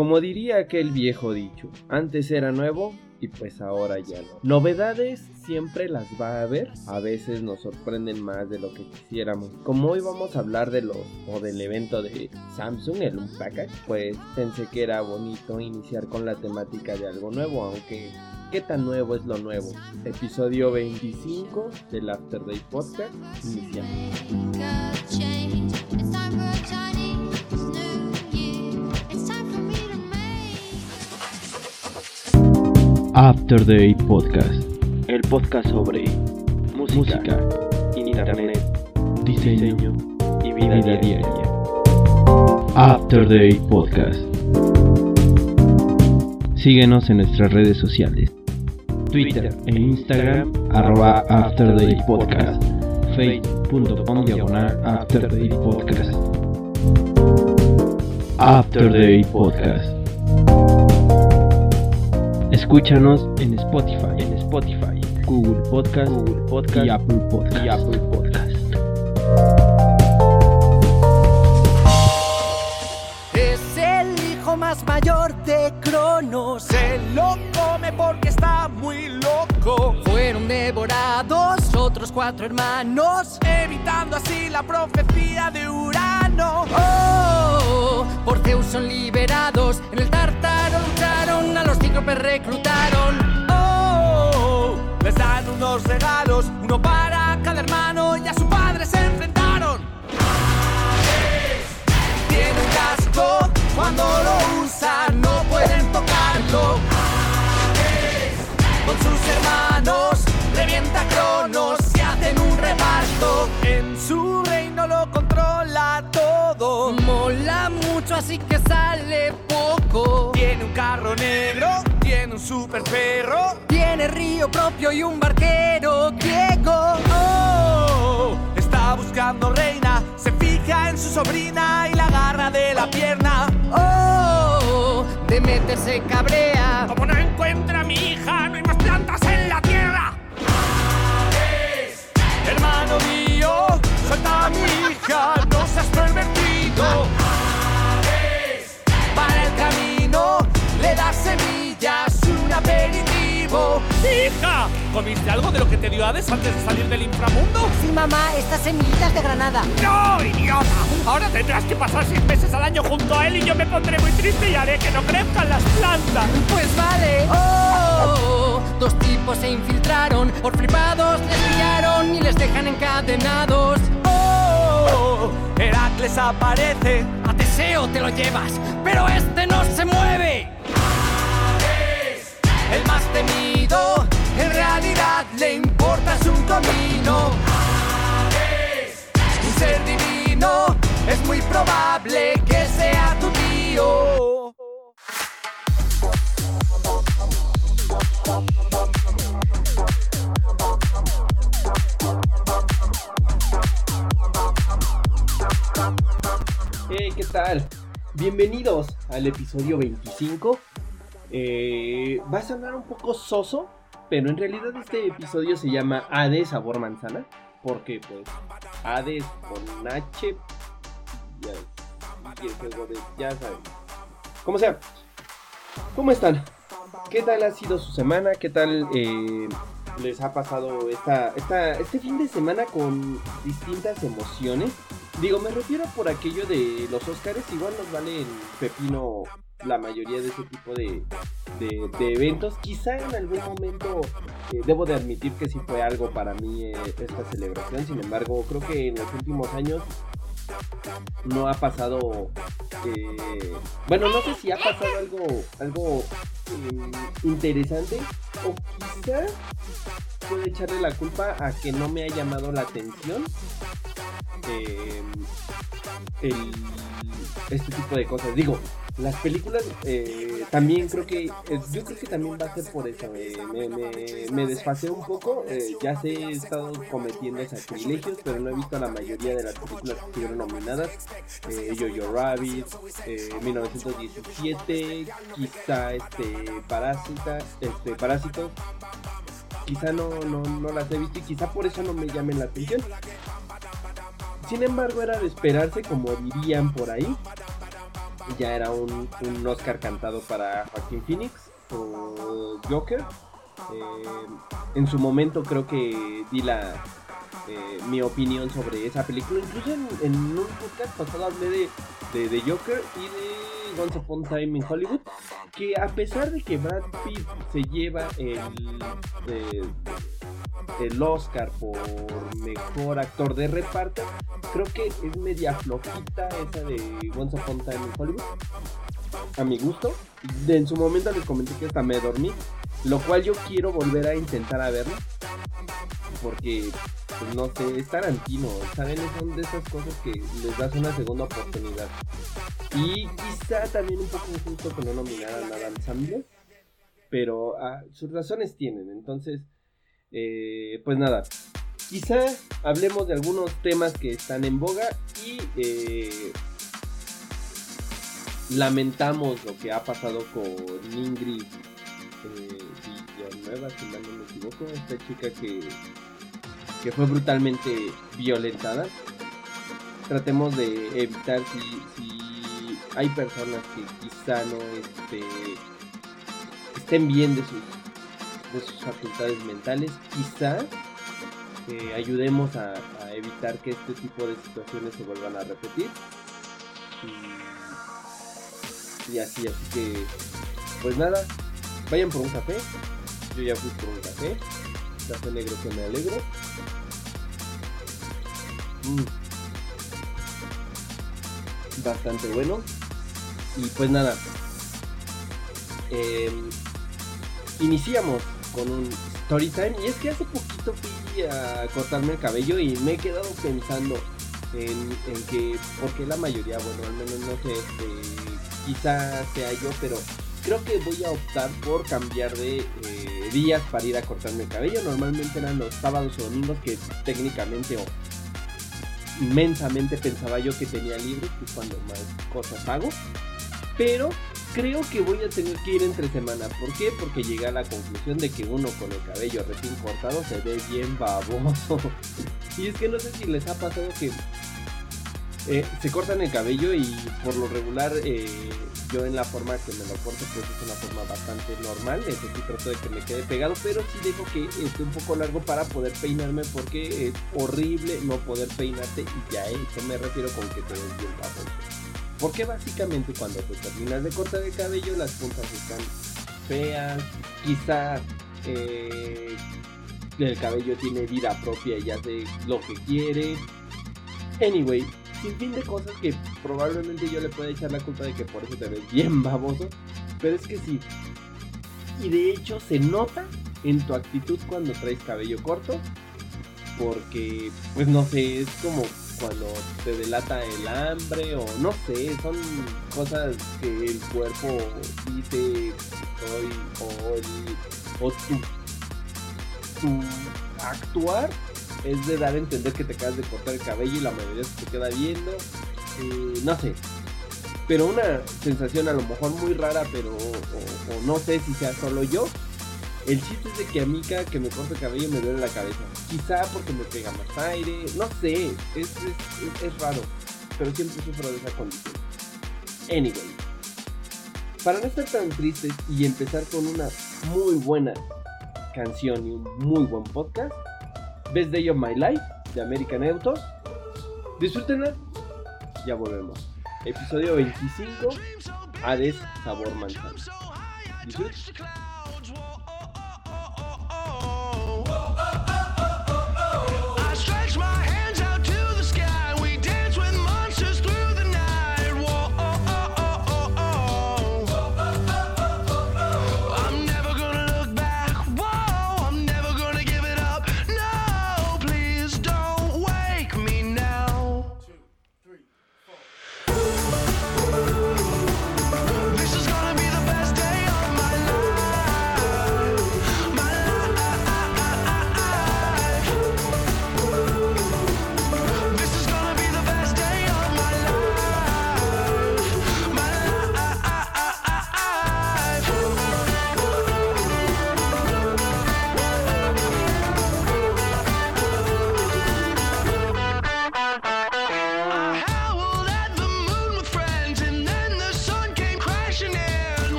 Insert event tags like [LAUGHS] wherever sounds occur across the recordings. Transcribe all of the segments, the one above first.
Como diría aquel viejo dicho, antes era nuevo y pues ahora ya no. Novedades siempre las va a haber, a veces nos sorprenden más de lo que quisiéramos. Como hoy vamos a hablar de los o del evento de Samsung, el Unpackage, pues pensé que era bonito iniciar con la temática de algo nuevo, aunque ¿Qué tan nuevo es lo nuevo? Episodio 25 del After Day Podcast. Iniciamos. After Day Podcast. El podcast sobre música, internet, diseño, y vida, diaria. After Day Podcast. Síguenos en nuestras redes sociales. Twitter e Instagram arroba After Day Podcast. Facebook.com diagonal After Day Podcast. After Day Podcast. Escúchanos en Spotify, en Spotify, Google Podcast, Google Podcast y Apple Podcast. Y Apple Podcast. Es el hijo más mayor de Cronos. Se lo come porque está muy loco. Fueron devorados otros cuatro hermanos, evitando así la profecía de Urano. Oh, por Zeus son liberados. En el Tártaro lucharon, a los cíclopes reclutaron. Oh, les dan unos regalos, uno para cada hermano y a su padre se enfrentaron. Tiene un casco, cuando lo 40 cronos se hacen un reparto. En su reino lo controla todo. Mola mucho, así que sale poco. Tiene un carro negro, tiene un super perro. Tiene río propio y un barquero griego. Oh, está buscando reina, se fija en su sobrina y la agarra de la pierna. Oh, Demeter se cabrea. Como no encuentra a mi hija, no hay suelta a mi hija, no seas pervertido. Para el camino le das semillas, un aperitivo. ¡Hija! ¿Comiste algo de lo que te dio Hades antes de salir del inframundo? Sí, mamá, estas semillitas de granada. ¡No, idiota! Ahora tendrás que pasar seis meses al año junto a él y yo me pondré muy triste y haré que no crezcan las plantas. Pues vale. ¡Oh! Dos tipos se infiltraron, por flipados les pillaron y les dejan encadenados. ¡Oh! Heracles aparece, a Teseo te lo llevas, pero este no se mueve. El más temido, en realidad le importa su camino. Un ser divino, es muy probable que sea tu tío. Hey, ¿qué tal? Bienvenidos al episodio 25. Eh, va a sonar un poco soso, pero en realidad este episodio se llama Hades sabor manzana. Porque pues Hades con H y el juego de ya saben. Como sea. ¿Cómo están? ¿Qué tal ha sido su semana? ¿Qué tal eh, les ha pasado esta, esta, este fin de semana con distintas emociones? Digo, me refiero por aquello de los Oscars, igual nos vale en pepino la mayoría de ese tipo de, eventos. Quizá en algún momento eh, debo de admitir que sí fue algo para mí eh, esta celebración, sin embargo, creo que en los últimos años no ha pasado eh, bueno no sé si ha pasado algo algo eh, interesante o quizá puede echarle la culpa a que no me ha llamado la atención eh, este tipo de cosas. Digo las películas eh, también creo que eh, yo creo que también va a ser por eso me, me, un poco ya sé he estado cometiendo sacrilegios pero no he visto la mayoría de las películas que estuvieron nominadas eh, Jojo Rabbit eh, 1917 quizá este Parásita este Parásitos. Quizá no, no, no las he visto y quizá por eso no me llamen la atención sin embargo era de esperarse como dirían por ahí ya era un, Oscar cantado para Joaquín Phoenix o Joker. Eh, en su momento creo que di la, eh, mi opinión sobre esa película. Incluso en, un podcast pasado hablé de, de, Joker y de Once Upon Time in Hollywood. Que a pesar de que Brad Pitt se lleva el, eh, el Oscar por mejor actor de reparto, creo que es media flojita esa de Once Upon Time in Hollywood. A mi gusto. De, en su momento les comenté que hasta me dormí. Lo cual yo quiero volver a intentar a verlo. Porque, pues, no sé, es Tarantino. ¿Saben? Son de esas cosas que les das una segunda oportunidad. Y quizá también un poco injusto que no nominaran a Adam Sandler. Pero ah, sus razones tienen. Entonces, eh, pues nada. Quizá hablemos de algunos temas que están en boga y eh, lamentamos lo que ha pasado con Ingrid eh, Villanueva, si mal no me equivoco, esta chica que, que fue brutalmente violentada. Tratemos de evitar si, hay personas que quizá no este, estén bien de sus, de sus facultades mentales, quizá eh, ayudemos a, evitar que este tipo de situaciones se vuelvan a repetir. Y así, así que, pues nada, vayan por un café. Yo ya fui por un café. Café negro que me alegro. Mm. Bastante bueno. Y pues nada. Eh, iniciamos con un story time. Y es que hace poquito fui a cortarme el cabello y me he quedado pensando en, en que, porque la mayoría, bueno, al menos no sé, este, quizá sea yo, pero creo que voy a optar por cambiar de eh, días para ir a cortarme el cabello. Normalmente eran los sábados o domingos que técnicamente o inmensamente pensaba yo que tenía libre, que es cuando más cosas hago. Pero creo que voy a tener que ir entre semana. ¿Por qué? Porque llegué a la conclusión de que uno con el cabello recién cortado se ve bien baboso. [LAUGHS] y es que no sé si les ha pasado que eh, se cortan el cabello y por lo regular eh, yo en la forma que me lo corto pues es una forma bastante normal, eso sí trato de que me quede pegado, pero sí dejo que esté un poco largo para poder peinarme porque es horrible no poder peinarte y ya eso me refiero con que te ves bien bajo. Porque básicamente cuando te terminas de cortar el cabello las puntas están feas, quizá eh, el cabello tiene vida propia y hace lo que quiere. Anyway, sin fin de cosas que probablemente yo le pueda echar la culpa de que por eso te ves bien baboso. Pero es que sí. Y de hecho se nota en tu actitud cuando traes cabello corto. Porque, pues no sé, es como cuando te delata el hambre o no sé, son cosas que el cuerpo dice hoy o, o tu, tu actuar es de dar a entender que te acabas de cortar el cabello y la mayoría se te queda viendo. Eh, no sé. Pero una sensación a lo mejor muy rara, pero o, no sé si sea solo yo. El chiste es de que a mí cada que me corto el cabello me duele la cabeza. Quizá porque me pega más aire, no sé, es, es, es raro. Pero siempre sufro de esa condición. Anyway. Para no estar tan tristes y empezar con una muy buena canción y un muy buen podcast, Best Day of My Life de American Autos. Disfrútenla. Ya volvemos. Episodio 25. Hades Sabor Manzana.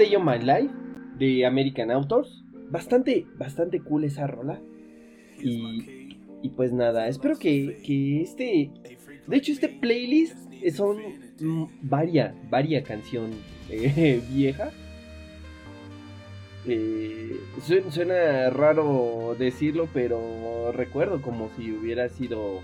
Day of My Life de American Authors. Bastante, bastante cool esa rola. Y, pues nada, espero que, que este... De hecho, este playlist son mm, varia, varia canción [LAUGHS] eh, vieja. Eh, suena raro decirlo, pero recuerdo como si hubiera sido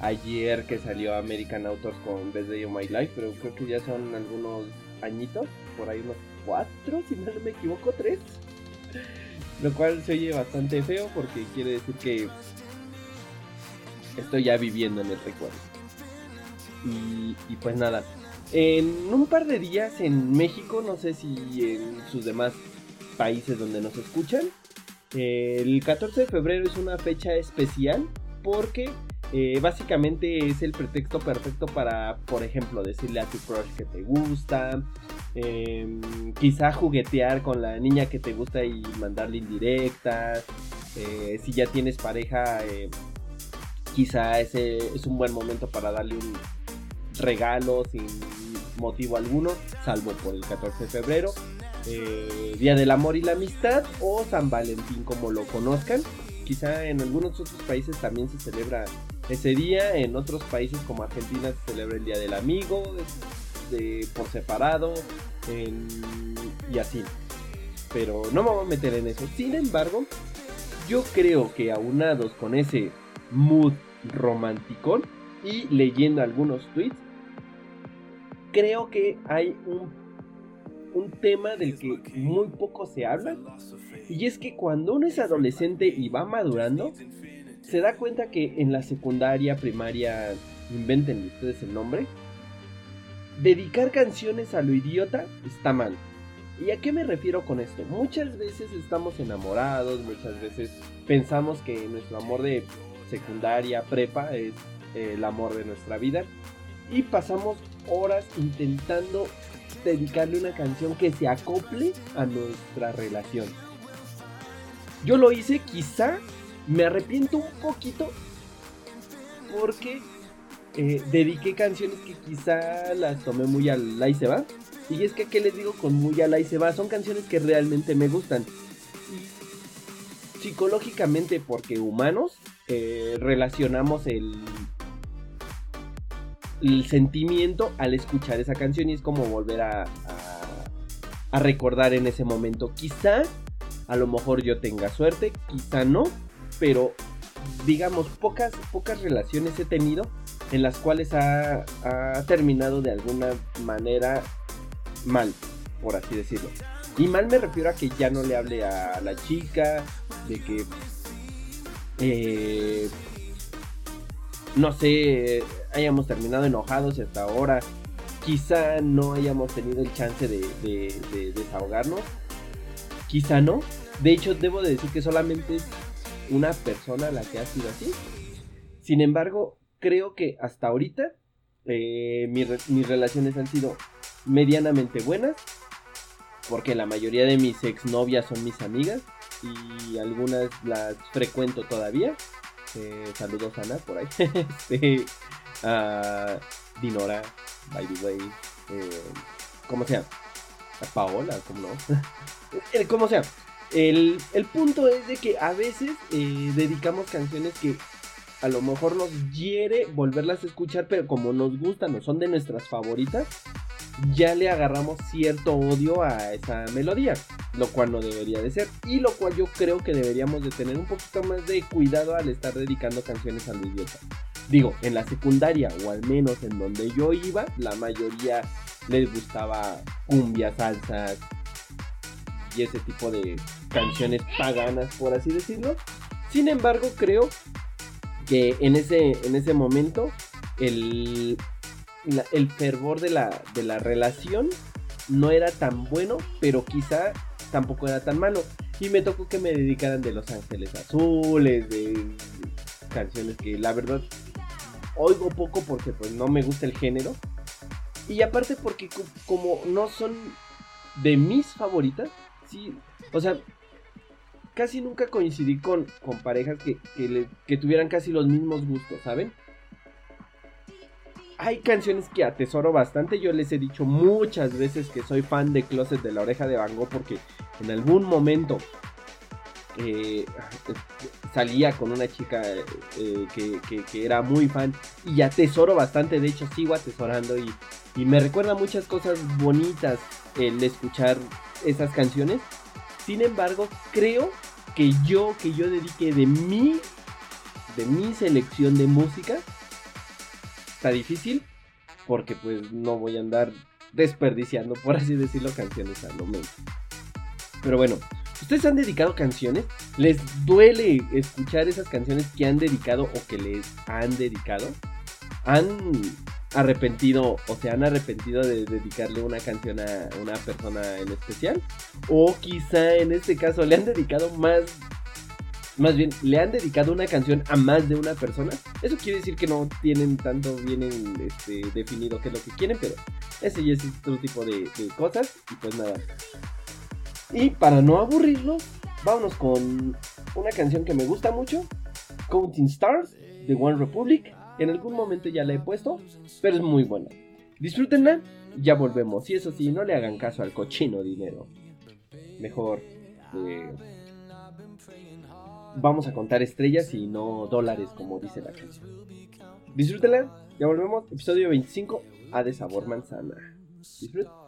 ayer que salió American Authors con Best Day of My Life, pero creo que ya son algunos añitos, por ahí unos cuatro, si no me equivoco, tres. Lo cual se oye bastante feo porque quiere decir que estoy ya viviendo en el recuerdo. Y, y pues nada, en un par de días en México, no sé si en sus demás países donde nos escuchan, el 14 de febrero es una fecha especial porque eh, básicamente es el pretexto perfecto para, por ejemplo, decirle a tu crush que te gusta, em, quizá juguetear con la niña que te gusta y mandarle indirectas, eh, si ya tienes pareja, eh, quizá ese es un buen momento para darle un regalo sin motivo alguno, salvo por el 14 de febrero. Día del Amor y la Amistad o San Valentín como lo conozcan. Quizá en algunos otros países también se celebra ese día. En otros países como Argentina se celebra el Día del Amigo, por separado, y así. Pero no me voy a meter en eso. Sin embargo, yo creo que aunados con ese mood romántico y leyendo algunos tweets, creo que hay un, un tema del que muy poco se habla. Y es que cuando uno es adolescente y va madurando, se da cuenta que en la secundaria, primaria, inventen ustedes el nombre, dedicar canciones a lo idiota está mal. ¿Y a qué me refiero con esto? Muchas veces estamos enamorados, muchas veces pensamos que nuestro amor de secundaria, prepa es el amor de nuestra vida y pasamos horas intentando dedicarle una canción que se acople a nuestra relación. Yo lo hice quizá me arrepiento un poquito porque eh, dediqué canciones que quizá las tomé muy al la y se va. Y es que, ¿qué les digo con muy al la y se va? Son canciones que realmente me gustan. psicológicamente, porque humanos eh, relacionamos el, el sentimiento al escuchar esa canción y es como volver a, a recordar en ese momento. Quizá, a lo mejor yo tenga suerte, quizá no, pero digamos, pocas, pocas relaciones he tenido en las cuales ha, terminado de alguna manera mal, por así decirlo. Y mal me refiero a que ya no le hable a la chica, de que, eh, no sé, hayamos terminado enojados y hasta ahora quizá no hayamos tenido el chance de, de desahogarnos. Quizá no. De hecho, debo de decir que solamente una persona la que ha sido así. Sin embargo, creo que hasta ahorita eh, mis relaciones han sido medianamente buenas. Porque la mayoría de mis exnovias son mis amigas. Y algunas las frecuento todavía. Eh, saludos Ana por ahí. [LAUGHS] este, Dinora, by the way. Eh, ¿Cómo sea? Paola, ¿cómo no? [LAUGHS] Eh, como sea. El, punto es de que a veces eh, dedicamos canciones que a lo mejor nos hiere volverlas a escuchar, pero como nos gustan o son de nuestras favoritas, ya le agarramos cierto odio a esa melodía, lo cual no debería de ser, y lo cual yo creo que deberíamos de tener un poquito más de cuidado al estar dedicando canciones a lo idiota. Digo, en la secundaria, o al menos en donde yo iba, la mayoría les gustaba cumbia, salsas, y ese tipo de canciones paganas, por así decirlo. Sin embargo, creo que en ese, en ese momento el, el fervor de la, de la relación no era tan bueno, pero quizá tampoco era tan malo. Y me tocó que me dedicaran de Los Ángeles Azules, de canciones que la verdad oigo poco porque pues no me gusta el género. Y aparte porque como no son de mis favoritas, sí, o sea, casi nunca coincidí con, con parejas que, que, tuvieran casi los mismos gustos, ¿saben? hay canciones que atesoro bastante. Yo les he dicho muchas veces que soy fan de Closet de la Oreja de Van porque en algún momento eh, salía con una chica eh, que, era muy fan y atesoro bastante. De hecho, sigo atesorando y, y me recuerda muchas cosas bonitas el escuchar esas canciones. Sin embargo, creo que yo, que yo dedique de mi, de mi selección de música, está difícil porque pues no voy a andar desperdiciando, por así decirlo, canciones a lo menos. Pero bueno, ¿ustedes han dedicado canciones? ¿Les duele escuchar esas canciones que han dedicado o que les han dedicado? ¿Han arrepentido o se han arrepentido de dedicarle una canción a una persona en especial? O quizá en este caso le han dedicado más más bien, le han dedicado una canción a más de una persona. Eso quiere decir que no tienen tanto bien este, definido qué es lo que quieren, pero ese ya es otro tipo de, cosas. Y pues nada. Y para no aburrirlo, vámonos con una canción que me gusta mucho, Counting Stars de One Republic. En algún momento ya la he puesto, pero es muy buena. Disfrútenla, ya volvemos. Y eso sí, no le hagan caso al cochino dinero. Mejor. Eh, vamos a contar estrellas y no dólares, como dice la canción. Disfrútenla, ya volvemos. Episodio 25, A de Sabor Manzana. Disfruten.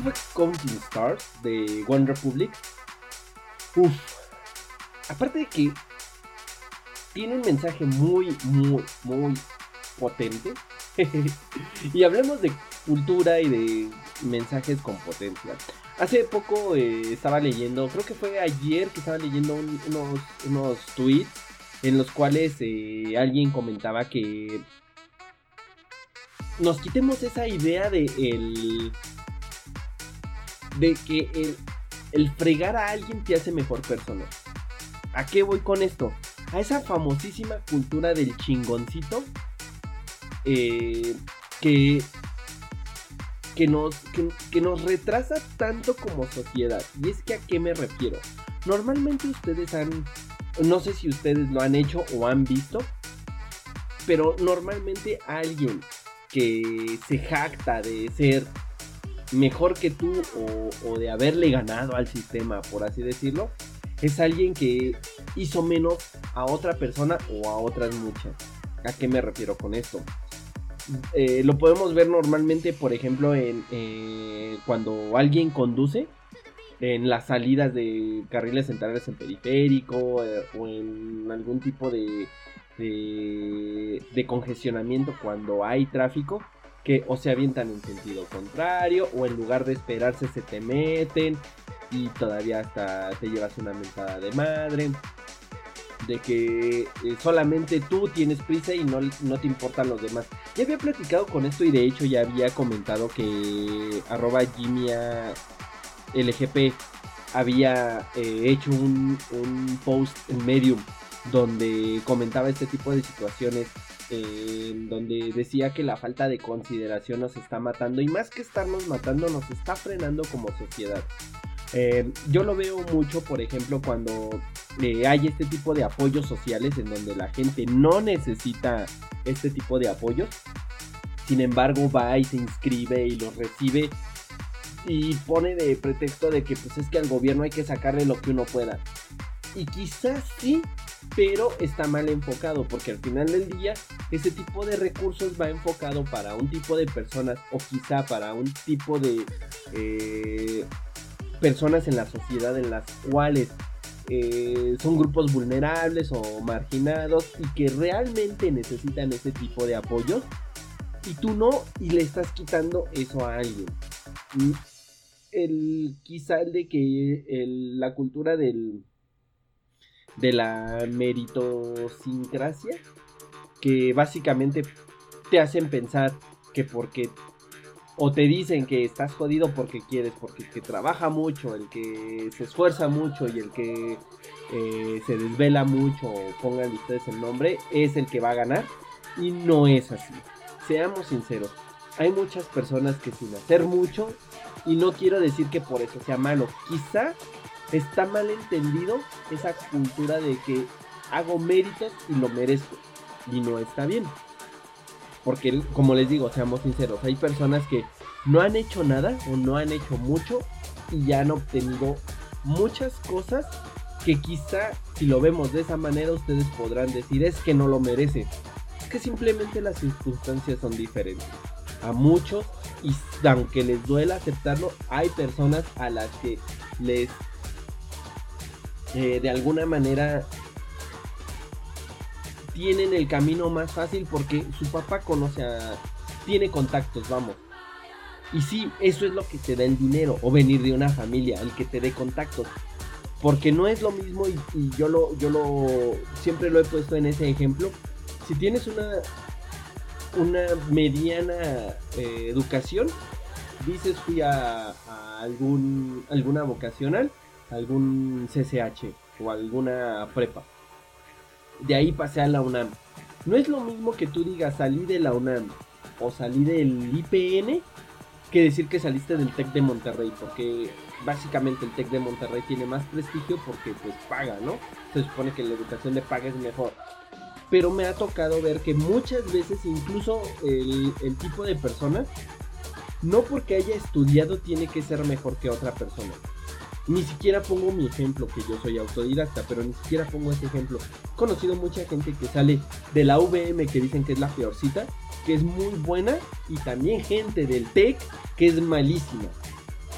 Eso fue Counting Stars de One Republic. Uf. Aparte de que tiene un mensaje muy, muy, muy potente. [LAUGHS] y hablemos de cultura y de mensajes con potencia. Hace poco eh, estaba leyendo, creo que fue ayer que estaba leyendo unos, unos tweets en los cuales eh, alguien comentaba que nos quitemos esa idea de el de que el, el fregar a alguien te hace mejor persona. ¿A qué voy con esto? A esa famosísima cultura del chingoncito eh, que que nos, que, nos retrasa tanto como sociedad. Y es que a qué me refiero. Normalmente ustedes han, no sé si ustedes lo han hecho o han visto, pero normalmente alguien que se jacta de ser mejor que tú o, de haberle ganado al sistema, por así decirlo, es alguien que hizo menos a otra persona o a otras muchas. ¿A qué me refiero con esto? Eh, lo podemos ver normalmente, por ejemplo, en eh, cuando alguien conduce en las salidas de carriles centrales en periférico eh, o en algún tipo de, de, de, congestionamiento cuando hay tráfico que o se avientan en sentido contrario o en lugar de esperarse se te meten y todavía hasta te llevas una mentada de madre de que eh, solamente tú tienes prisa y no, no te importan los demás. Ya había platicado con esto y de hecho ya había comentado que arroba Jimia LGP había eh, hecho un, un, post en Medium donde comentaba este tipo de situaciones donde decía que la falta de consideración nos está matando y más que estarnos matando nos está frenando como sociedad. Eh, yo lo veo mucho, por ejemplo, cuando eh, hay este tipo de apoyos sociales en donde la gente no necesita este tipo de apoyos. Sin embargo, va y se inscribe y los recibe y pone de pretexto de que pues es que al gobierno hay que sacarle lo que uno pueda. Y quizás sí, pero está mal enfocado porque al final del día ese tipo de recursos va enfocado para un tipo de personas o quizá para un tipo de eh, personas en la sociedad en las cuales eh, son grupos vulnerables o marginados y que realmente necesitan ese tipo de apoyo y tú no y le estás quitando eso a alguien. El, quizá el de que la cultura del de la meritosincrasia que básicamente te hacen pensar que porque o te dicen que estás jodido porque quieres, porque el que trabaja mucho, el que se esfuerza mucho y el que eh, se desvela mucho, pongan ustedes el nombre, es el que va a ganar. Y no es así. Seamos sinceros. Hay muchas personas que sin hacer mucho, y no quiero decir que por eso sea malo, quizá está mal entendido esa cultura de que hago méritos y lo merezco. Y no está bien. Porque, como les digo, seamos sinceros, hay personas que no han hecho nada o no han hecho mucho y ya han obtenido muchas cosas que quizá si lo vemos de esa manera ustedes podrán decir es que no lo merece. Es que simplemente las circunstancias son diferentes. A muchos, y aunque les duela aceptarlo, hay personas a las que les eh, de alguna manera tienen el camino más fácil porque su papá conoce a... tiene contactos, vamos. Y sí, eso es lo que te da el dinero o venir de una familia, el que te dé contactos. Porque no es lo mismo y, yo lo yo lo siempre lo he puesto en ese ejemplo. Si tienes una una mediana eh, educación, dices fui a, a, algún alguna vocacional, algún CCH o alguna prepa de ahí pasé a la UNAM. No es lo mismo que tú digas salí de la UNAM o salí del IPN que decir que saliste del TEC de Monterrey, porque básicamente el TEC de Monterrey tiene más prestigio porque pues paga, ¿no? Se supone que la educación de paga es mejor. Pero me ha tocado ver que muchas veces incluso el, el tipo de persona, no porque haya estudiado tiene que ser mejor que otra persona. Ni siquiera pongo mi ejemplo, que yo soy autodidacta, pero ni siquiera pongo ese ejemplo. He conocido mucha gente que sale de la VM, que dicen que es la peorcita, que es muy buena, y también gente del TEC, que es malísima.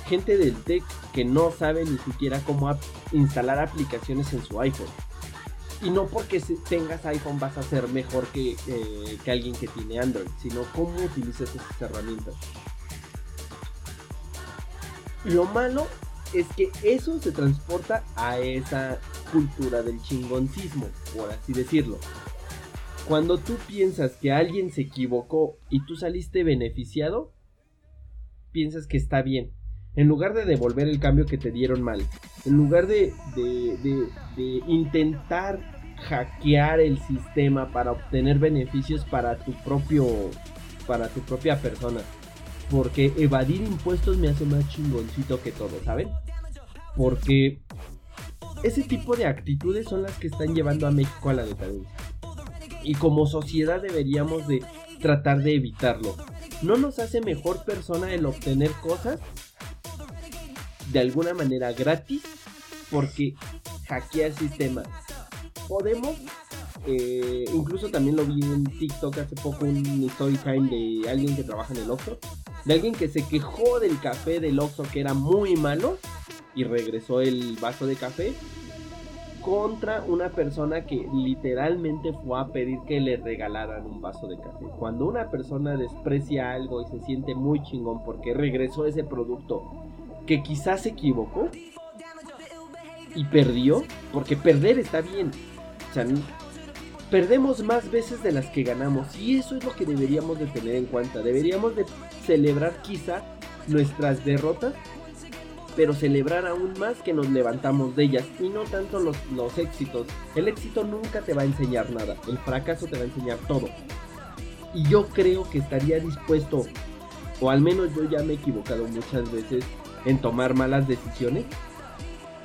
gente del tech que no sabe ni siquiera cómo instalar aplicaciones en su iPhone. Y no porque tengas iPhone vas a ser mejor que, eh, que alguien que tiene Android, sino cómo utilizas esas herramientas. Lo malo es que eso se transporta a esa cultura del chingoncismo, por así decirlo. Cuando tú piensas que alguien se equivocó y tú saliste beneficiado, piensas que está bien. En lugar de devolver el cambio que te dieron mal, en lugar de, de, intentar hackear el sistema para obtener beneficios para tu propio para tu propia persona. Porque evadir impuestos me hace más chingoncito que todo, ¿saben? Porque ese tipo de actitudes son las que están llevando a México a la decadencia. Y como sociedad deberíamos de tratar de evitarlo. No nos hace mejor persona el obtener cosas de alguna manera gratis porque hackea el sistema. Podemos, eh, incluso también lo vi en TikTok hace poco un story time de alguien que trabaja en el Oxxo, de alguien que se quejó del café del Oxxo que era muy malo y regresó el vaso de café contra una persona que literalmente fue a pedir que le regalaran un vaso de café. Cuando una persona desprecia algo y se siente muy chingón porque regresó ese producto que quizás se equivocó y perdió, porque perder está bien. O sea, perdemos más veces de las que ganamos y eso es lo que deberíamos de tener en cuenta. Deberíamos de celebrar quizá nuestras derrotas pero celebrar aún más que nos levantamos de ellas y no tanto los, los éxitos. El éxito nunca te va a enseñar nada, el fracaso te va a enseñar todo. Y yo creo que estaría dispuesto, o al menos yo ya me he equivocado muchas veces en tomar malas decisiones,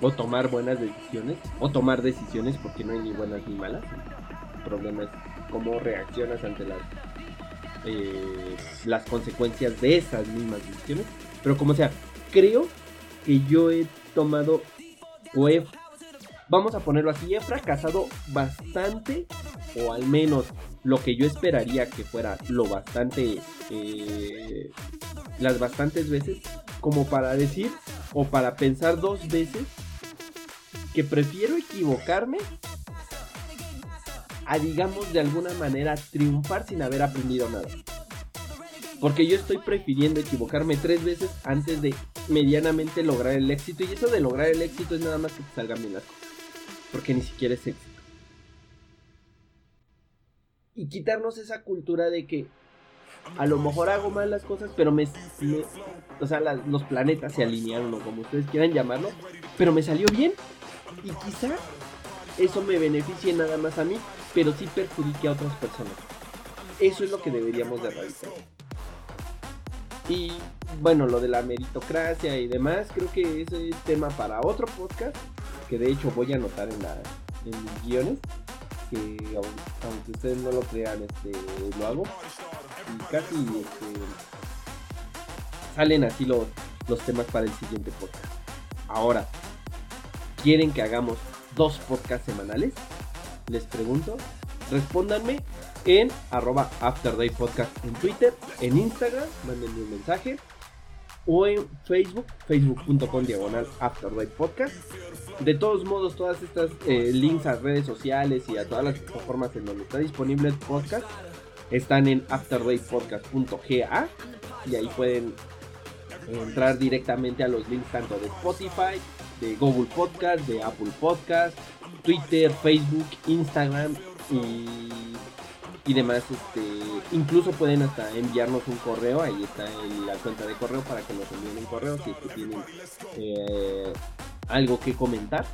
o tomar buenas decisiones, o tomar decisiones porque no hay ni buenas ni malas. El problema es cómo reaccionas ante las, eh, las consecuencias de esas mismas decisiones. Pero como sea, creo que yo he tomado o he, vamos a ponerlo así, he fracasado bastante o al menos lo que yo esperaría que fuera lo bastante, eh, las bastantes veces como para decir o para pensar dos veces que prefiero equivocarme a digamos de alguna manera triunfar sin haber aprendido nada. Porque yo estoy prefiriendo equivocarme tres veces antes de medianamente lograr el éxito. Y eso de lograr el éxito es nada más que te salgan bien las cosas. Porque ni siquiera es éxito. Y quitarnos esa cultura de que a lo mejor hago mal las cosas, pero me. o sea, los planetas se alinearon o como ustedes quieran llamarlo. Pero me salió bien. Y quizá eso me beneficie nada más a mí, pero sí perjudique a otras personas. Eso es lo que deberíamos de realizar. Y bueno, lo de la meritocracia y demás, creo que ese es tema para otro podcast, que de hecho voy a anotar en, la, en mis guiones, que aunque ustedes no lo crean, este, lo hago. Y casi este, salen así los, los temas para el siguiente podcast. Ahora, ¿quieren que hagamos dos podcasts semanales? Les pregunto, respóndanme en arroba Afterday Podcast en Twitter, en Instagram, mándenme un mensaje o en Facebook, facebook.com diagonal Afterday Podcast. De todos modos, todas estas eh, links a redes sociales y a todas las plataformas en donde está disponible el podcast están en afterdaypodcast.ga y ahí pueden entrar directamente a los links tanto de Spotify, de Google Podcast, de Apple Podcast, Twitter, Facebook, Instagram y y demás, este, incluso pueden hasta enviarnos un correo, ahí está la cuenta de correo para que nos envíen un correo si tienen eh, algo que comentar.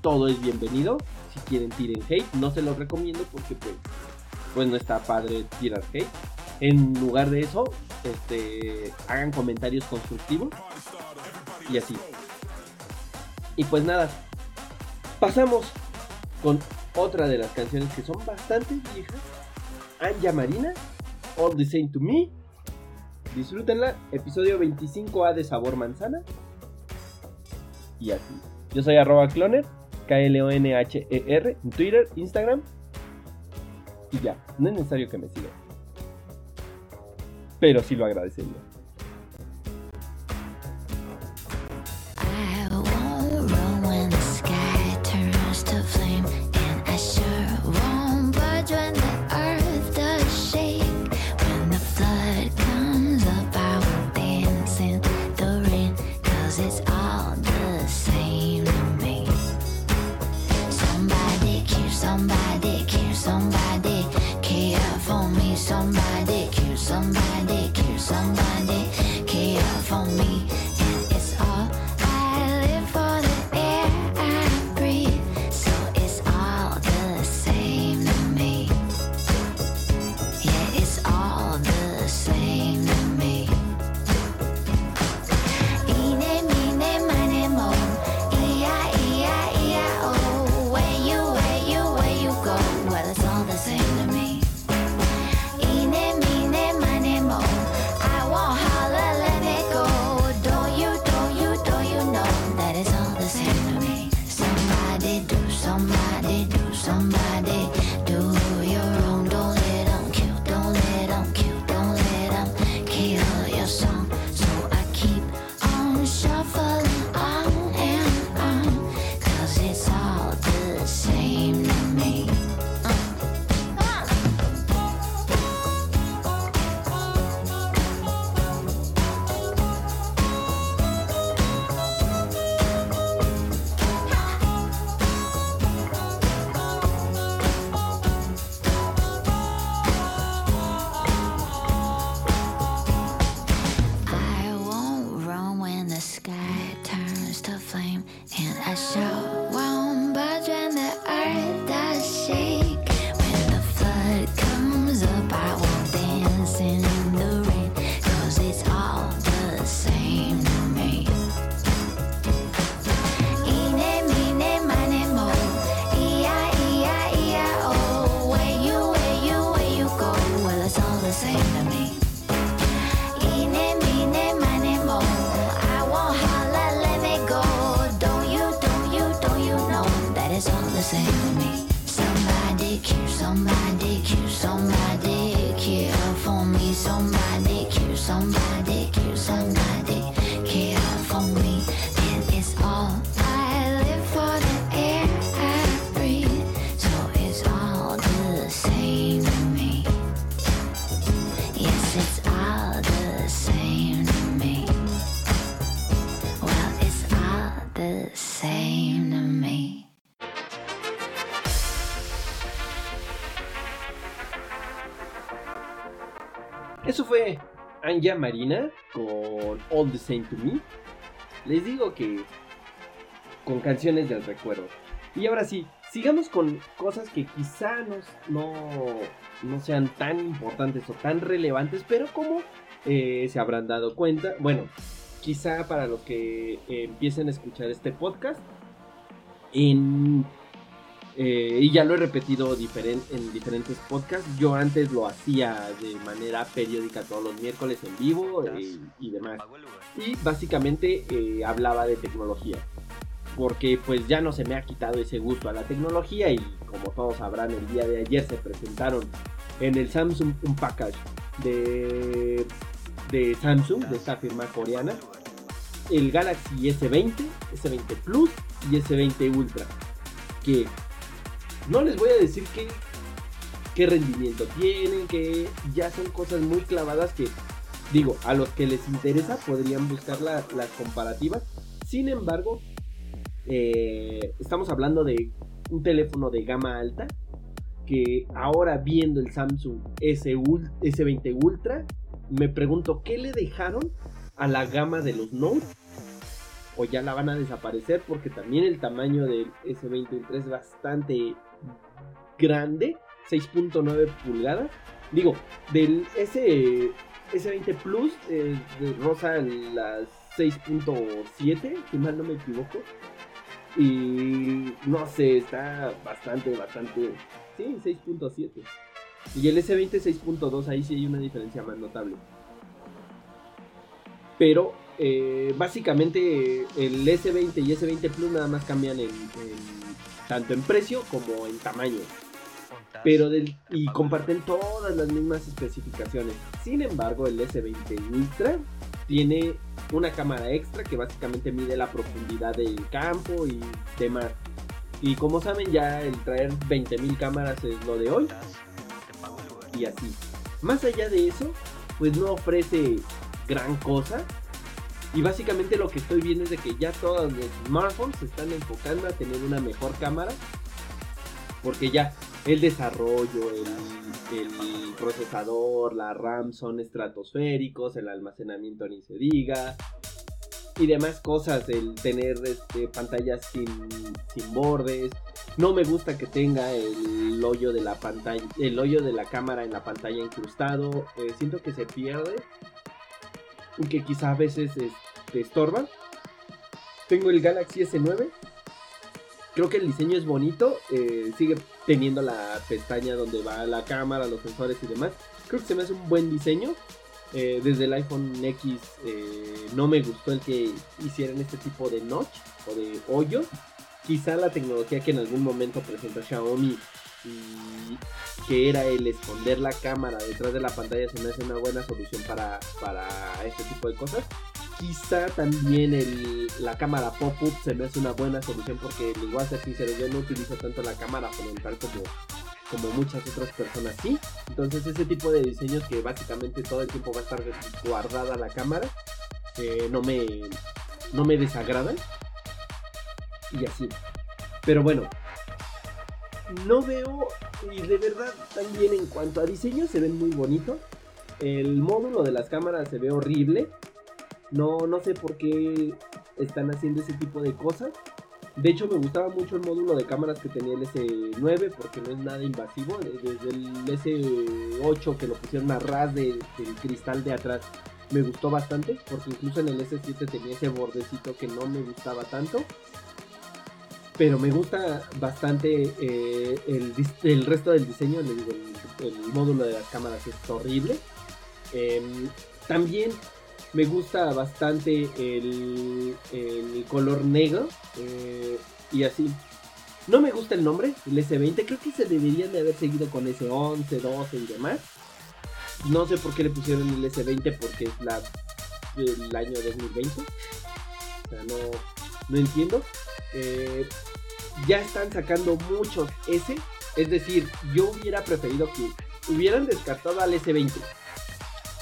Todo es bienvenido. Si quieren tiren hate, no se los recomiendo porque pues, pues no está padre tirar hate. En lugar de eso, este, hagan comentarios constructivos y así. Y pues nada, pasamos con otra de las canciones que son bastante viejas Anja Marina, All the Same to Me. Disfrútenla, episodio 25A de Sabor Manzana. Y así. Yo soy arroba cloner, K-L-O-N-H-E-R, en Twitter, Instagram. Y ya, no es necesario que me sigan. Pero sí lo agradecería. Marina con All the Same to Me. Les digo que con canciones del recuerdo. Y ahora sí, sigamos con cosas que quizá no, no sean tan importantes o tan relevantes, pero como eh, se habrán dado cuenta, bueno, quizá para los que eh, empiecen a escuchar este podcast, en, eh, y ya lo he repetido diferen- en diferentes podcasts, yo antes lo hacía de manera periódica todos los miércoles en vivo eh, y demás. Y básicamente eh, hablaba de tecnología. Porque pues ya no se me ha quitado ese gusto a la tecnología y como todos sabrán el día de ayer se presentaron en el Samsung un package de, de Samsung, de esta firma coreana, el Galaxy S20, S20 Plus y S20 Ultra. Que no les voy a decir qué, qué rendimiento tienen, que ya son cosas muy clavadas que digo, a los que les interesa podrían buscar la- las comparativas. Sin embargo, eh, estamos hablando de un teléfono de gama alta que ahora viendo el Samsung S Ul- S20 Ultra, me pregunto qué le dejaron a la gama de los Note o ya la van a desaparecer porque también el tamaño del S20 Ultra es bastante grande, 6.9 pulgadas. Digo, del S S20 Plus eh, rosa las 6.7, si mal no me equivoco. Y no sé, está bastante, bastante. Sí, 6.7. Y el S20 6.2, ahí sí hay una diferencia más notable. Pero eh, básicamente el S20 y S20 Plus nada más cambian en- tanto en precio como en tamaño. Pero del, y comparten todas las mismas especificaciones. Sin embargo, el S20 Ultra tiene una cámara extra que básicamente mide la profundidad del campo y demás. Y como saben, ya el traer 20.000 cámaras es lo de hoy. Y así. Más allá de eso, pues no ofrece gran cosa. Y básicamente lo que estoy viendo es de que ya todos los smartphones se están enfocando a tener una mejor cámara. Porque ya el desarrollo, el, procesador, la RAM son estratosféricos, el almacenamiento ni se diga. Y demás cosas, el tener este, pantallas sin, sin bordes. No me gusta que tenga el hoyo de la pantalla, el hoyo de la cámara en la pantalla incrustado. Eh, siento que se pierde. Y que quizá a veces este, estorba. Tengo el Galaxy S9. Creo que el diseño es bonito. eh, sigue teniendo la pestaña donde va la cámara, los sensores y demás. Creo que se me hace un buen diseño. Eh, desde el iPhone X eh, no me gustó el que hicieran este tipo de notch o de hoyo. Quizá la tecnología que en algún momento presentó Xiaomi y que era el esconder la cámara detrás de la pantalla se me hace una buena solución para, para este tipo de cosas. Quizá también el- la cámara pop-up se me hace una buena solución porque, igual ser sincero, yo no utilizo tanto la cámara frontal como, como muchas otras personas sí. Entonces ese tipo de diseños que básicamente todo el tiempo va a estar guardada la cámara, no, me, no me desagradan. Y así. Pero bueno, no veo, y de verdad también en cuanto a diseño se ven muy bonitos. El módulo de las cámaras se ve horrible. No, no sé por qué están haciendo ese tipo de cosas. De hecho, me gustaba mucho el módulo de cámaras que tenía el S9 porque no es nada invasivo. Desde el S8 que lo pusieron a ras de- del cristal de atrás me gustó bastante porque incluso en el S7 tenía ese bordecito que no me gustaba tanto. Pero me gusta bastante eh, el, resto del diseño. El módulo de las cámaras es horrible. Em, también me gusta bastante el, color negro. eh, y así. No me gusta el nombre, el S20. Creo que se deberían de haber seguido con S11, 12 y demás. No sé por qué le pusieron el S20 porque es la, el año 2020. O sea, no, no entiendo. Eh, ya están sacando muchos S. Es decir, yo hubiera preferido que hubieran descartado al S20.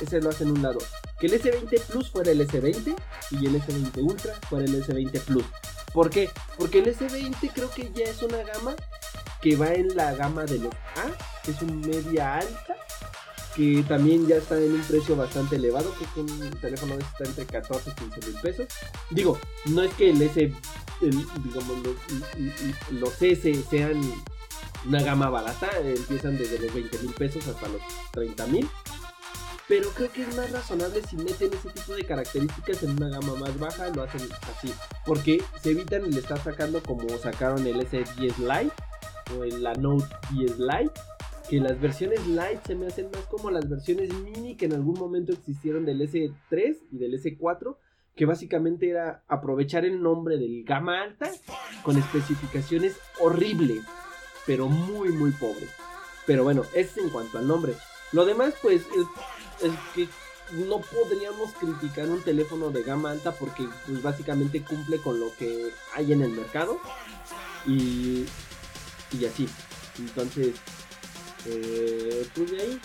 Ese lo hacen un lado. Que el S20 Plus fuera el S20 y el S20 Ultra fuera el S20 Plus. ¿Por qué? Porque el S20 creo que ya es una gama que va en la gama de los A, que es un media alta, que también ya está en un precio bastante elevado, que es un teléfono de está entre 14 y 15 mil pesos. Digo, no es que el S, digamos, los, los S sean una gama barata, empiezan desde los 20 mil pesos hasta los 30 mil. Pero creo que es más razonable si meten ese tipo de características en una gama más baja, lo hacen así. Porque se evitan el estar sacando como sacaron el S10 Lite o el- la Note 10 Lite. Que las versiones Lite se me hacen más como las versiones mini que en algún momento existieron del S3 y del S4. Que básicamente era aprovechar el nombre del gama alta con especificaciones horribles, pero muy, muy pobres. Pero bueno, es en cuanto al nombre. Lo demás, pues, es, es que no podríamos criticar un teléfono de gama alta porque pues, básicamente cumple con lo que hay en el mercado. Y, y así. Entonces, eh, pues de ahí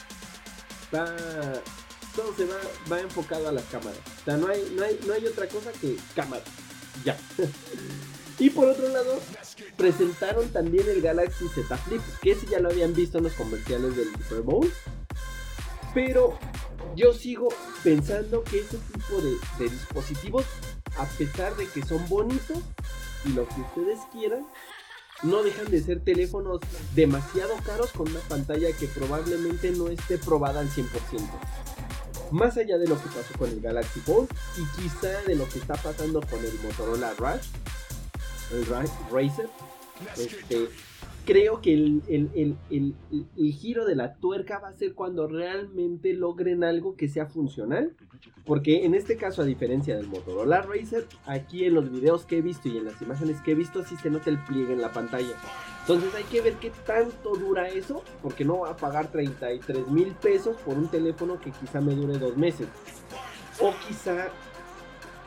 todo se va, va enfocado a las cámaras. O sea, no hay, no hay, no hay otra cosa que cámara. Ya. [LAUGHS] y por otro lado, presentaron también el Galaxy Z Flip, que ese ya lo habían visto en los comerciales del Super Bowl. Pero yo sigo pensando que ese tipo de, dispositivos, a pesar de que son bonitos y lo que ustedes quieran, no dejan de ser teléfonos demasiado caros con una pantalla que probablemente no esté probada al 100%. Más allá de lo que pasó con el Galaxy Fold y quizá de lo que está pasando con el Motorola Rush, el Ra- Razer, este, creo que el, el- el- el- giro de la tuerca va a ser cuando realmente logren algo que sea funcional. Porque en este caso, a diferencia del Motorola Razer, aquí en los videos que he visto y en las imágenes que he visto, sí se nota el pliegue en la pantalla. Entonces hay que ver qué tanto dura eso, porque no va a pagar 33 mil pesos por un teléfono que quizá me dure dos meses. O quizá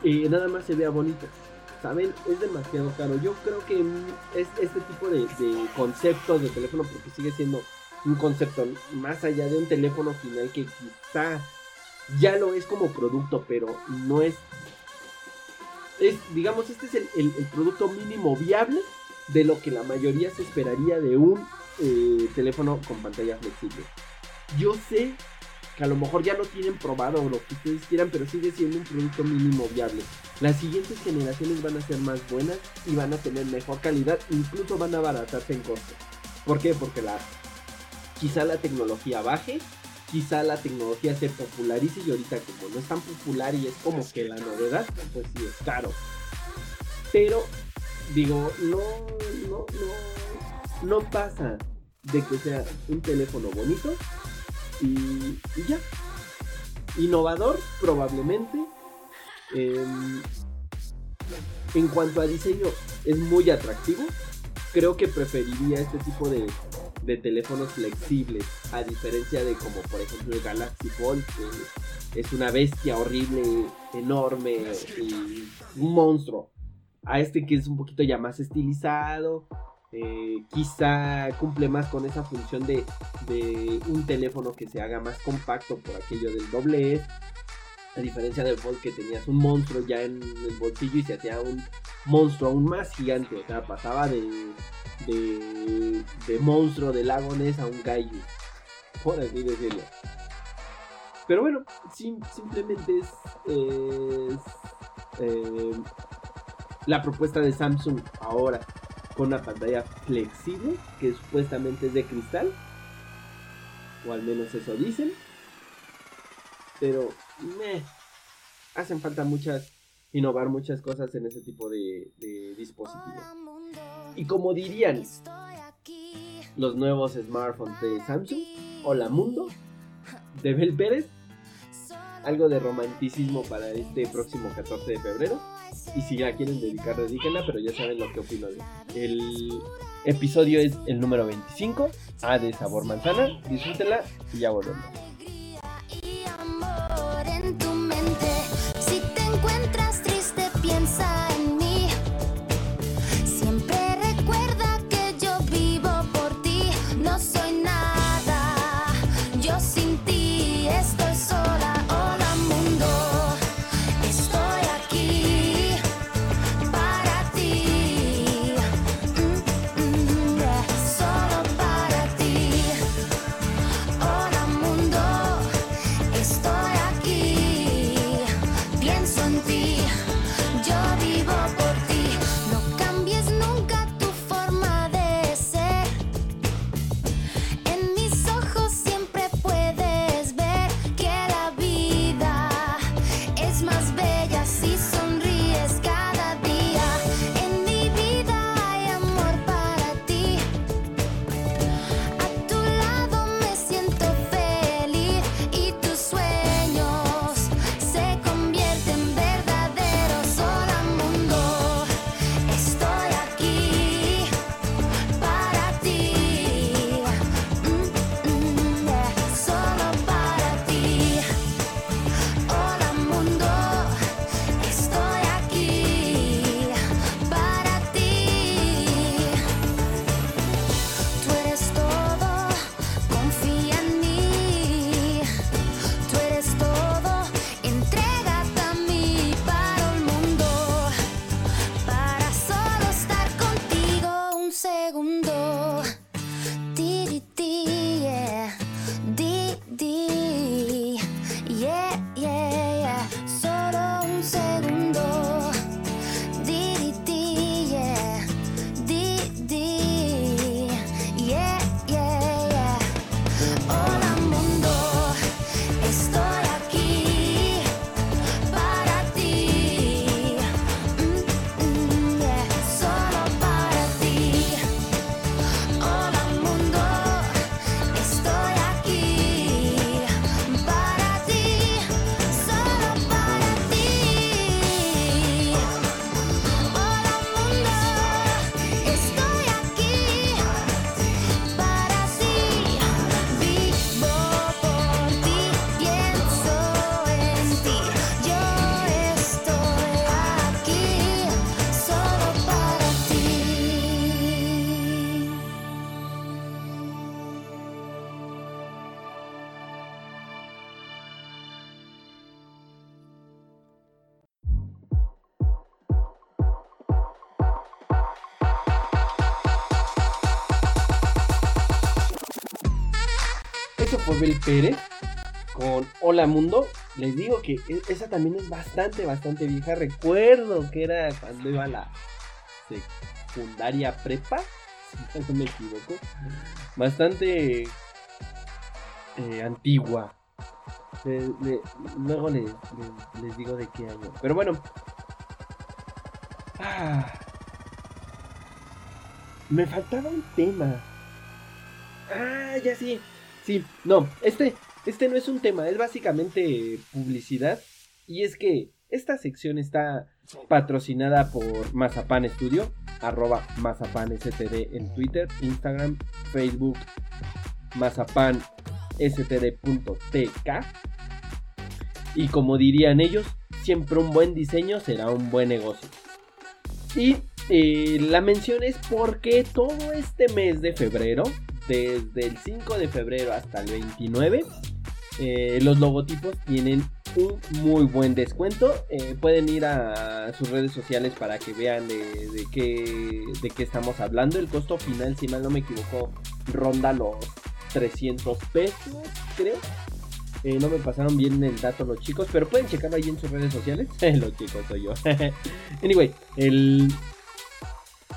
eh, nada más se vea bonito. ¿Saben? Es demasiado caro. Yo creo que mm, es este tipo de, de conceptos de teléfono, porque sigue siendo un concepto más allá de un teléfono final que quizá ya lo es como producto, pero no es. es digamos, este es el, producto mínimo viable de lo que la mayoría se esperaría de un eh, teléfono con pantalla flexible. Yo sé que a lo mejor ya lo tienen probado o lo que ustedes quieran, pero sigue siendo un producto mínimo viable. Las siguientes generaciones van a ser más buenas y van a tener mejor calidad, incluso van a abaratarse en costos. ¿Por qué? Porque la, quizá la tecnología baje, quizá la tecnología se popularice y ahorita como no es tan popular y es como que la novedad, pues sí es caro. Pero digo, no, no, no pasa de que sea un teléfono bonito y, ya. Innovador, probablemente. Em, en cuanto a diseño, es muy atractivo. Creo que preferiría este tipo de, de teléfonos flexibles, a diferencia de como por ejemplo el Galaxy Fold, que es una bestia horrible, enorme y un monstruo. A este que es un poquito ya más estilizado, eh, quizá cumple más con esa función de, de, un teléfono que se haga más compacto por aquello del doble S. A diferencia del Fold que tenías un monstruo ya en el bolsillo y se hacía un monstruo aún más gigante. O sea, pasaba de, de, de monstruo del lago Ness a un Kaiju. Por así decirlo. Pero bueno, sim, simplemente es, es eh, la propuesta de Samsung ahora con una pantalla flexible que supuestamente es de cristal. O al menos eso dicen. Pero meh, hacen falta muchas, innovar muchas cosas en ese tipo de, de dispositivos. Y como dirían los nuevos smartphones de Samsung, Hola Mundo, de Bel Pérez, algo de romanticismo para este próximo 14 de febrero. Y si la quieren dedicar, dedíquenla, pero ya saben lo que opino de El episodio es el número 25, A de sabor manzana. Disfrútenla y ya volvemos. Pérez con Hola Mundo. Les digo que e- esa también es bastante, bastante vieja. Recuerdo que era cuando iba a la secundaria prepa, [LAUGHS] si no me equivoco. Bastante eh, antigua. Luego les digo de qué año. Pero bueno. Ah. me faltaba un tema. Ah, ya sí. Sí, no, este, este no es un tema, es básicamente publicidad. Y es que esta sección está patrocinada por Mazapan Studio, arroba Mazapan STD en Twitter, Instagram, Facebook, Mazapan std.tk. Y como dirían ellos, siempre un buen diseño será un buen negocio. Y eh, la mención es porque todo este mes de febrero, desde el 5 de febrero hasta el 29, eh, los logotipos tienen un muy buen descuento. Eh, pueden ir a sus redes sociales para que vean de, qué, de qué estamos hablando. El costo final, si mal no me equivoco, ronda los 300 pesos, creo. Eh, no me pasaron bien el dato los chicos, pero pueden checarlo ahí en sus redes sociales. [LAUGHS] los chicos soy yo. [LAUGHS] anyway, el,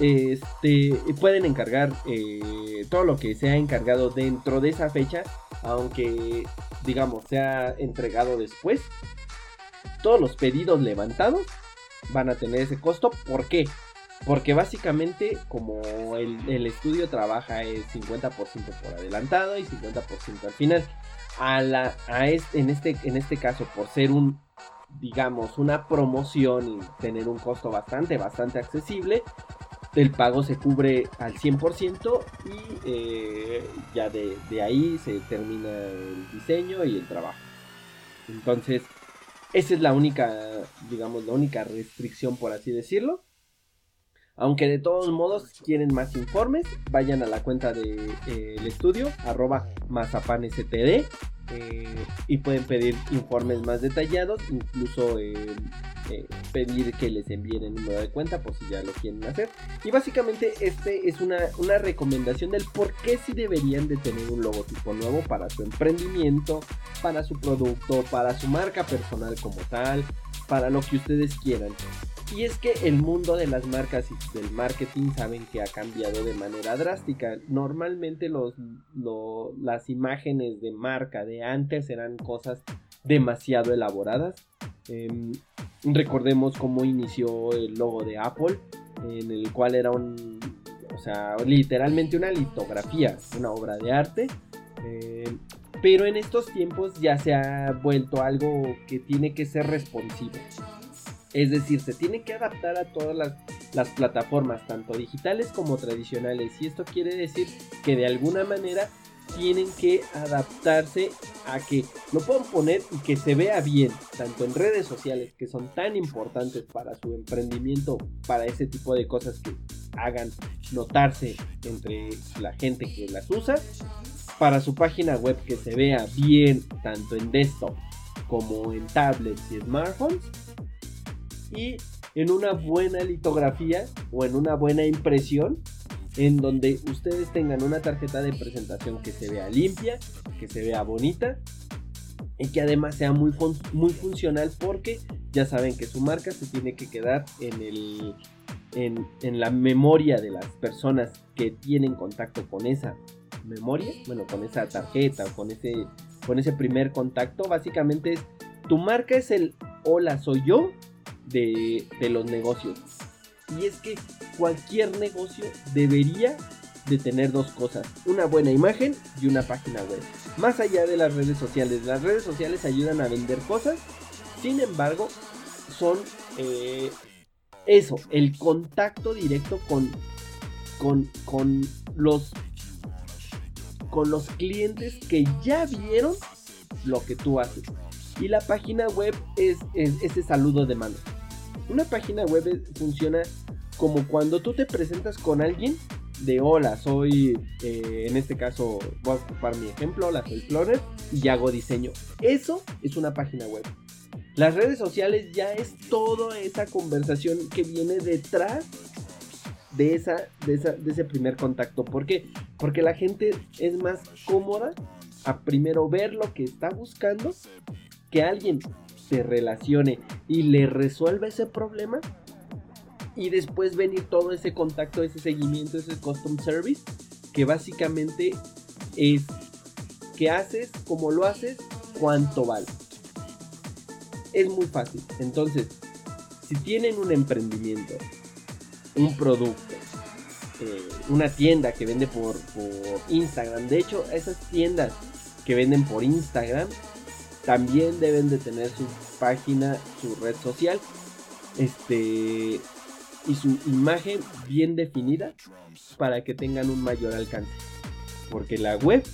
este, pueden encargar eh, todo lo que sea encargado dentro de esa fecha, aunque digamos sea entregado después. Todos los pedidos levantados van a tener ese costo. ¿Por qué? Porque básicamente como el, el estudio trabaja es 50% por adelantado y 50% al final. Este, en este caso, por ser un, digamos, una promoción y tener un costo bastante, bastante accesible, el pago se cubre al 100% y eh, ya de, ahí se termina el diseño y el trabajo. Entonces, esa es la única, digamos, la única restricción, por así decirlo. Aunque de todos modos quieren más informes, vayan a la cuenta del de, eh, estudio, arroba mazapanstd, eh, y pueden pedir informes más detallados, incluso eh, pedir que les envíen el número de cuenta por si ya lo quieren hacer. Y básicamente este es una, una recomendación del por qué si deberían de tener un logotipo nuevo para su emprendimiento, para su producto, para su marca personal como tal, para lo que ustedes quieran. Y es que el mundo de las marcas y del marketing saben que ha cambiado de manera drástica. Normalmente los, lo, las imágenes de marca de antes eran cosas demasiado elaboradas. Eh, recordemos cómo inició el logo de Apple, en el cual era un, o sea, literalmente una litografía, una obra de arte. Eh, pero en estos tiempos ya se ha vuelto algo que tiene que ser responsivo. Es decir, se tiene que adaptar a todas las, las, plataformas, tanto digitales como tradicionales. Y esto quiere decir que de alguna manera tienen que adaptarse a que lo puedan poner y que se vea bien, tanto en redes sociales, que son tan importantes para su emprendimiento, para ese tipo de cosas que hagan notarse entre la gente que las usa, para su página web que se vea bien, tanto en desktop como en tablets y smartphones y en una buena litografía o en una buena impresión en donde ustedes tengan una tarjeta de presentación que se vea limpia, que se vea bonita y que además sea muy, muy funcional porque ya saben que su marca se tiene que quedar en, el, en, en la memoria de las personas que tienen contacto con esa memoria, bueno, con esa tarjeta o con ese, con ese primer contacto, básicamente es tu marca es el hola soy yo de, de, los negocios. Y es que cualquier negocio debería de tener dos cosas, una buena imagen y una página web. Más allá de las redes sociales, las redes sociales ayudan a vender cosas, sin embargo, son eh, eso, el contacto directo con, con, con los con los clientes que ya vieron lo que tú haces. Y la página web es, es ese saludo de mano. Una página web funciona como cuando tú te presentas con alguien de hola, soy, eh, en este caso voy a ocupar mi ejemplo, hola, soy Florer y hago diseño. Eso es una página web. Las redes sociales ya es toda esa conversación que viene detrás de, esa, de, esa, de ese primer contacto. ¿Por qué? Porque la gente es más cómoda a primero ver lo que está buscando, que alguien se relacione y le resuelva ese problema y después venir todo ese contacto, ese seguimiento, ese custom service que básicamente es que haces, como lo haces, cuánto vale. Es muy fácil. Entonces, si tienen un emprendimiento, un producto, eh, una tienda que vende por, por Instagram, de hecho, esas tiendas que venden por Instagram también deben de tener su página, su red social, este y su imagen bien definida para que tengan un mayor alcance. Porque la web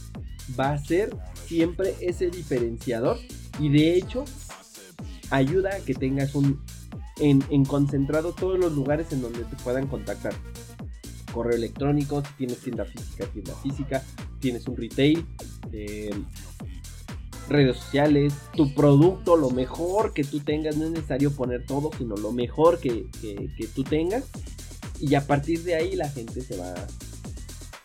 va a ser siempre ese diferenciador y de hecho ayuda a que tengas un en, concentrado todos los lugares en donde te puedan contactar. Correo electrónico, si tienes tienda física, tienda física, tienes un retail, eh, redes sociales, tu producto, lo mejor que tú tengas, no es necesario poner todo, sino lo mejor que, que tú tengas. Y a partir de ahí la gente se va,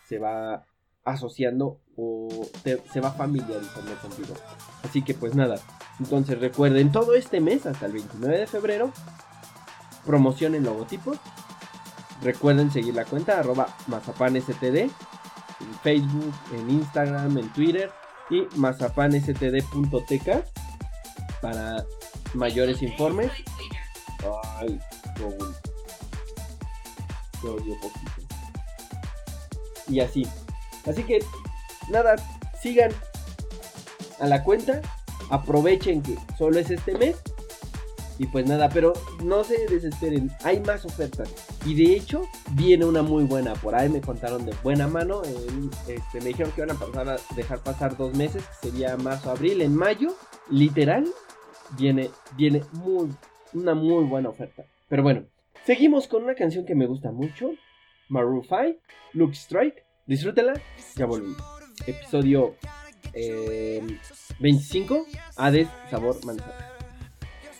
se va asociando o se va familiarizando contigo. Así que pues nada, entonces recuerden todo este mes hasta el 29 de febrero, promocionen logotipos. Recuerden seguir la cuenta arroba mazapanstd en Facebook, en Instagram, en Twitter y mazapanstd.tk para mayores informes. Ay, poquito. Y así. Así que, nada, sigan a la cuenta. Aprovechen que solo es este mes. Y pues nada, pero no se desesperen. Hay más ofertas. Y de hecho, viene una muy buena. Por ahí me contaron de buena mano. este, me dijeron que iban a, pasar dejar pasar dos meses. Que sería marzo, abril. En mayo, literal, viene, viene muy, una muy buena oferta. Pero bueno, seguimos con una canción que me gusta mucho. Maroon 5, Look Strike. Disfrútela, ya volví. Episodio eh, 25, Hades, sabor manzana.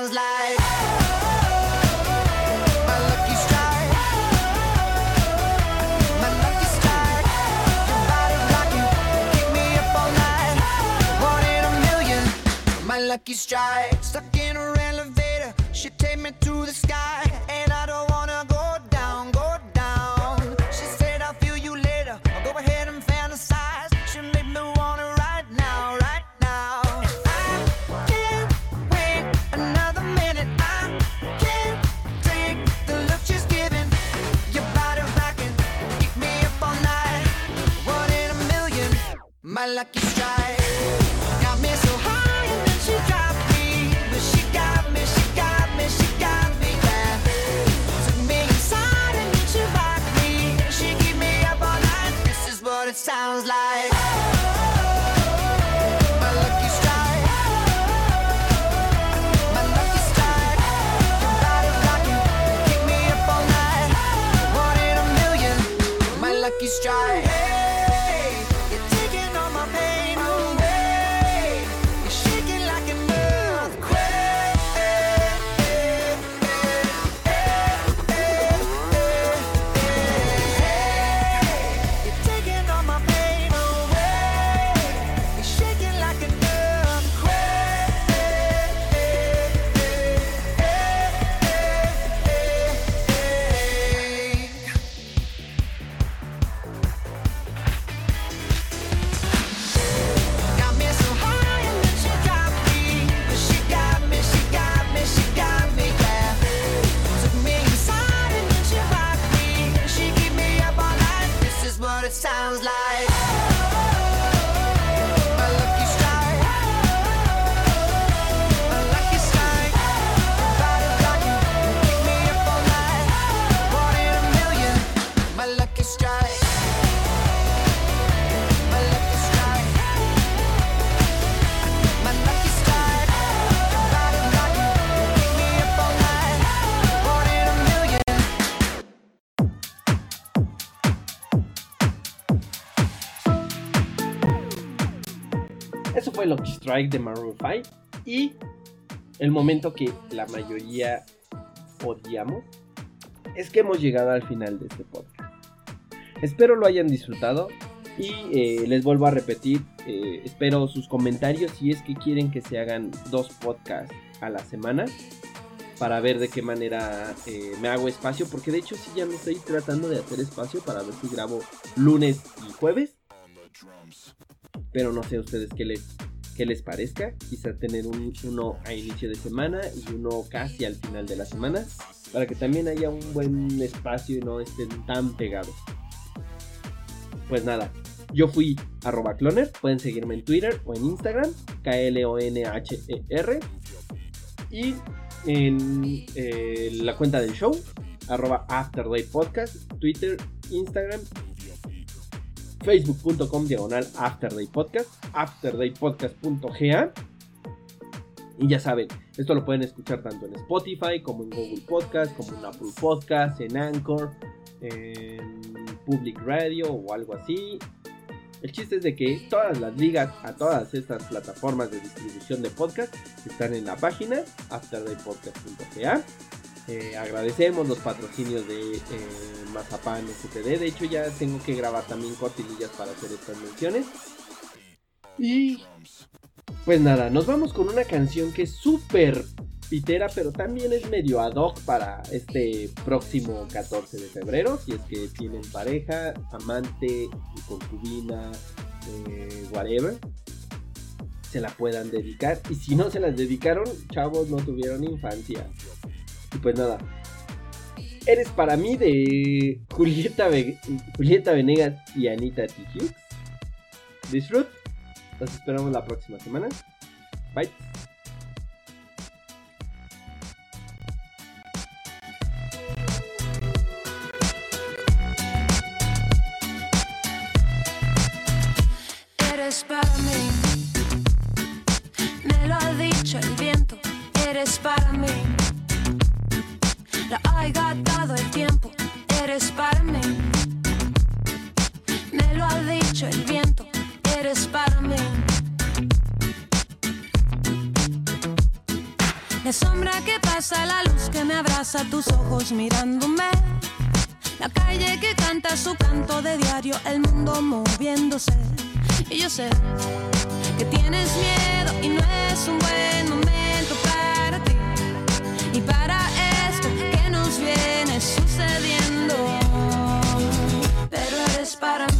sounds like. My lucky strike. My lucky strike. Keep me up all night. One in a million. My lucky strike. Stuck in her elevator, she take me to the sky, my lucky strike. Strike de Maroon 5 y el momento que la mayoría odiamos es que hemos llegado al final de este podcast. Espero lo hayan disfrutado y eh, les vuelvo a repetir, eh, espero sus comentarios si es que quieren que se hagan dos podcasts a la semana para ver de qué manera eh, me hago espacio, porque de hecho sí ya me estoy tratando de hacer espacio para ver si grabo lunes y jueves. Pero no sé ustedes qué les, qué les parezca. Quizá tener un, uno a inicio de semana y uno casi al final de la semana. Para que también haya un buen espacio y no estén tan pegados. Pues nada, yo fui arroba cloner. Pueden seguirme en Twitter o en Instagram. K-L-O-N-H-E-R. Y en eh, la cuenta del show. Arroba Afterday Podcast. Twitter, Instagram facebook.com diagonal Afterday Podcast, afterdaypodcast.ga. Y ya saben, esto lo pueden escuchar tanto en Spotify como en Google Podcast, como en Apple Podcast, en Anchor, en Public Radio o algo así. El chiste es de que todas las ligas a todas estas plataformas de distribución de podcast están en la página afterdaypodcast.ga. Eh, agradecemos los patrocinios de eh, Mazapán STD. De hecho, ya tengo que grabar también cortinillas para hacer estas menciones. Y pues nada, nos vamos con una canción que es súper pitera, pero también es medio ad hoc para este próximo 14 de febrero. Si es que tienen pareja, amante, concubina, eh, whatever, se la puedan dedicar. Y si no se las dedicaron, chavos, no tuvieron infancia. Y pues nada. Eres para mí de Julieta, Julieta Venegas y Anita Tijoux. Disfrut. Los esperamos la próxima semana. Bye. La luz que me abraza, tus ojos mirándome. La calle que canta su canto de diario, el mundo moviéndose. Y yo sé que tienes miedo y no es un buen momento para ti. Y para esto que nos viene sucediendo. Pero eres para mí.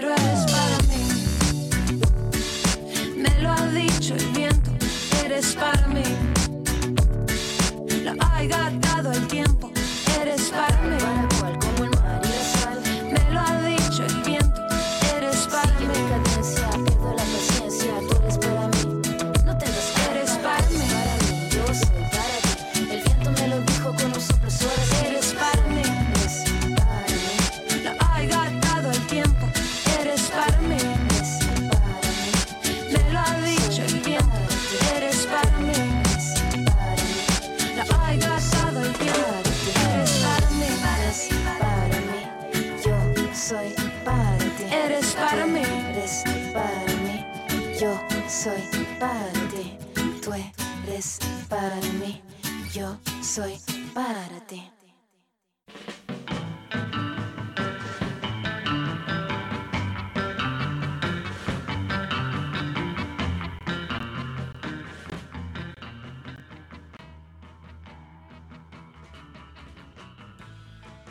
Pero eres para mí. Me lo ha dicho el viento. Eres para mí. Gastado eres para mí, yo soy para ti.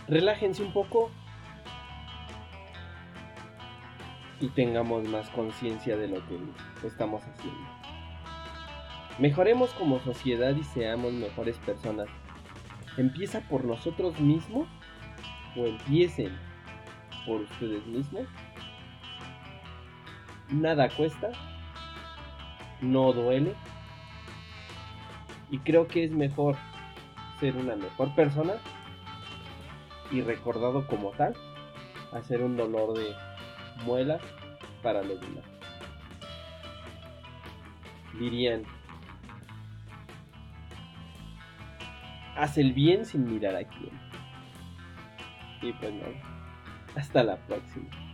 Relájense un poco y tengamos más conciencia de lo que estamos haciendo. Mejoremos como sociedad y seamos mejores personas. ¿Empieza por nosotros mismos o empiecen por ustedes mismos? Nada cuesta, no duele y creo que es mejor ser una mejor persona y recordado como tal a ser un dolor de muelas para los demás. Dirían, haz el bien sin mirar a quién. Y pues nada, hasta la próxima.